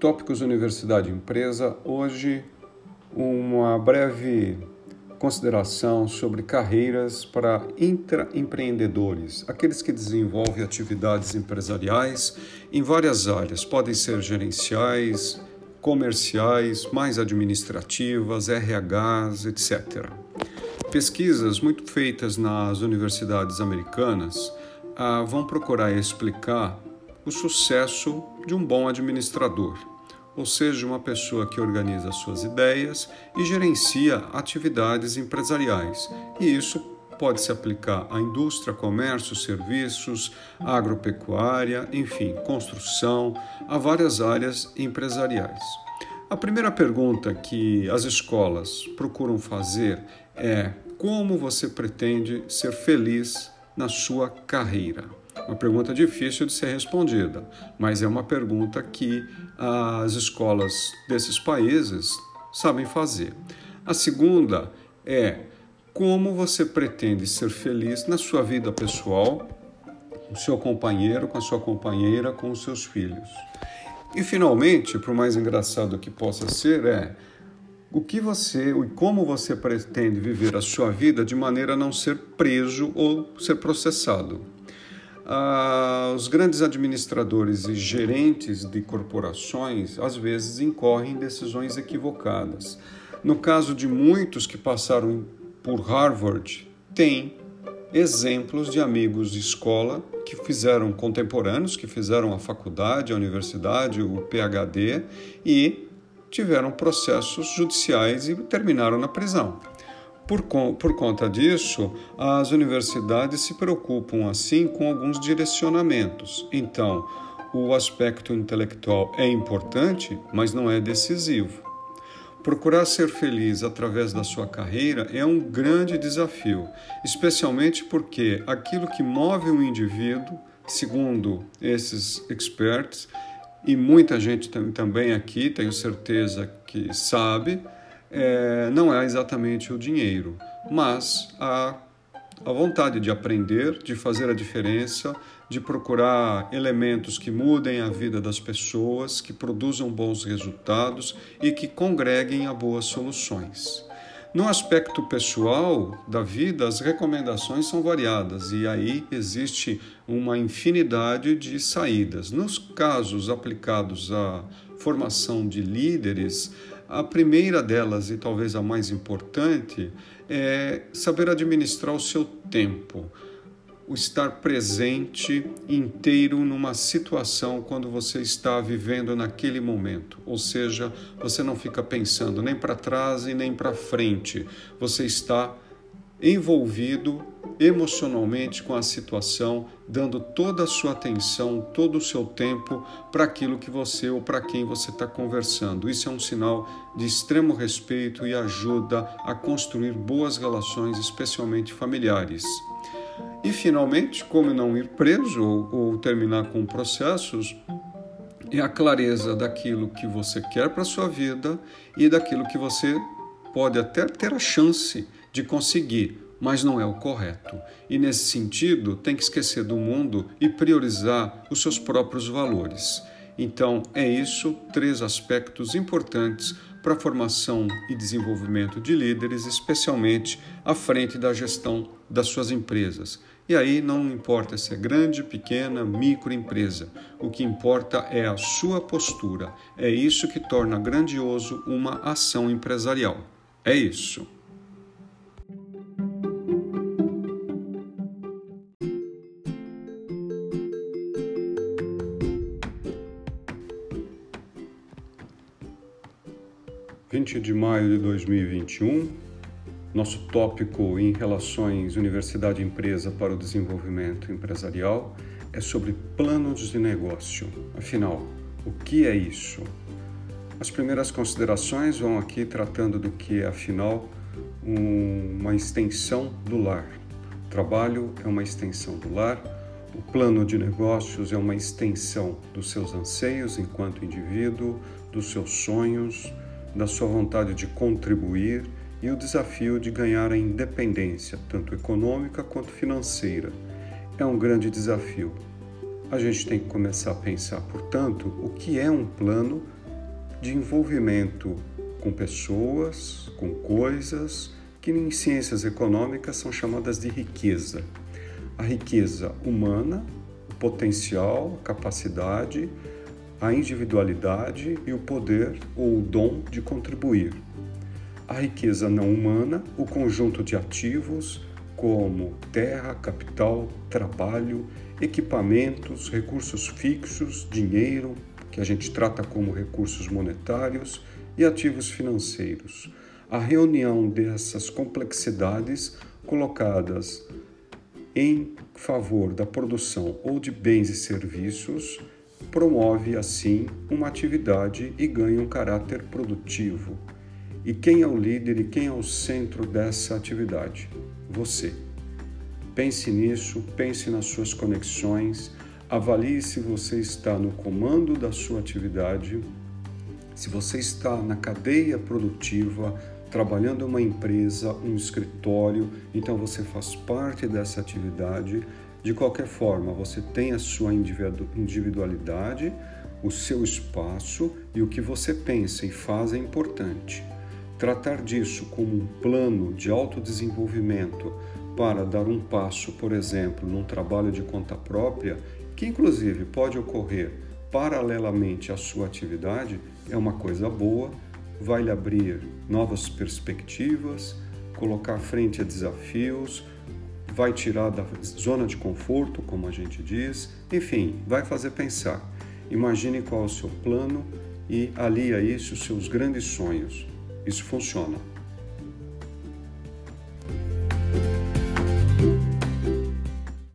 Tópicos Universidade Empresa, hoje uma breve consideração sobre carreiras para intraempreendedores, aqueles que desenvolvem atividades empresariais em várias áreas, podem ser gerenciais, comerciais, mais administrativas, RHs, etc. Pesquisas muito feitas nas universidades americanas ah, vão procurar explicar o sucesso de um bom administrador, ou seja, uma pessoa que organiza suas ideias e gerencia atividades empresariais. E isso pode se aplicar à indústria, comércio, serviços, agropecuária, enfim, construção, a várias áreas empresariais. A primeira pergunta que as escolas procuram fazer é: como você pretende ser feliz na sua carreira? Uma pergunta difícil de ser respondida, mas é uma pergunta que as escolas desses países sabem fazer. A segunda é como você pretende ser feliz na sua vida pessoal, com seu companheiro, com a sua companheira, com os seus filhos. E finalmente, por mais engraçado que possa ser, é o que você e como você pretende viver a sua vida de maneira a não ser preso ou ser processado. Ah, os grandes administradores e gerentes de corporações às vezes incorrem em decisões equivocadas. No caso de muitos que passaram por Harvard, tem exemplos de amigos de escola que fizeram contemporâneos, que fizeram a faculdade, a universidade, o PhD e tiveram processos judiciais e terminaram na prisão. Por, por conta disso, as universidades se preocupam assim com alguns direcionamentos. Então, o aspecto intelectual é importante, mas não é decisivo. Procurar ser feliz através da sua carreira é um grande desafio, especialmente porque aquilo que move um indivíduo, segundo esses experts, e muita gente também aqui, tenho certeza que sabe, é, não é exatamente o dinheiro, mas a, a vontade de aprender, de fazer a diferença, de procurar elementos que mudem a vida das pessoas, que produzam bons resultados e que congreguem a boas soluções. No aspecto pessoal da vida, as recomendações são variadas e aí existe uma infinidade de saídas. Nos casos aplicados à formação de líderes, a primeira delas, e talvez a mais importante, é saber administrar o seu tempo, o estar presente inteiro numa situação quando você está vivendo naquele momento. Ou seja, você não fica pensando nem para trás e nem para frente, você está envolvido emocionalmente com a situação, dando toda a sua atenção, todo o seu tempo para aquilo que você ou para quem você está conversando. Isso é um sinal de extremo respeito e ajuda a construir boas relações, especialmente familiares. E finalmente, como não ir preso ou, ou terminar com processos, é a clareza daquilo que você quer para sua vida e daquilo que você pode até ter a chance de conseguir, mas não é o correto. E nesse sentido, tem que esquecer do mundo e priorizar os seus próprios valores. Então, é isso, três aspectos importantes para a formação e desenvolvimento de líderes, especialmente à frente da gestão das suas empresas. E aí não importa se é grande, pequena, microempresa, o que importa é a sua postura. É isso que torna grandioso uma ação empresarial. É isso. 20 de maio de 2021, nosso tópico em relações universidade-empresa para o desenvolvimento empresarial é sobre planos de negócio. Afinal, o que é isso? As primeiras considerações vão aqui tratando do que é, afinal, uma extensão do lar. O trabalho é uma extensão do lar, o plano de negócios é uma extensão dos seus anseios enquanto indivíduo, dos seus sonhos, da sua vontade de contribuir e o desafio de ganhar a independência, tanto econômica quanto financeira. É um grande desafio. A gente tem que começar a pensar, portanto, o que é um plano de envolvimento com pessoas, com coisas, que em ciências econômicas são chamadas de riqueza. A riqueza humana, o potencial, a capacidade, a individualidade e o poder ou o dom de contribuir. A riqueza não humana, o conjunto de ativos como terra, capital, trabalho, equipamentos, recursos fixos, dinheiro, que a gente trata como recursos monetários, e ativos financeiros. A reunião dessas complexidades colocadas em favor da produção ou de bens e serviços promove assim uma atividade e ganha um caráter produtivo. E quem é o líder e quem é o centro dessa atividade? Você. Pense nisso, pense nas suas conexões, avalie se você está no comando da sua atividade, se você está na cadeia produtiva, trabalhando uma empresa, um escritório, então você faz parte dessa atividade. De qualquer forma, você tem a sua individualidade, o seu espaço e o que você pensa e faz é importante. Tratar disso como um plano de autodesenvolvimento para dar um passo, por exemplo, num trabalho de conta própria, que inclusive pode ocorrer paralelamente à sua atividade, é uma coisa boa, vai lhe abrir novas perspectivas, colocar frente a desafios, vai tirar da zona de conforto, como a gente diz, enfim, vai fazer pensar. Imagine qual é o seu plano e alie a isso os seus grandes sonhos. Isso funciona.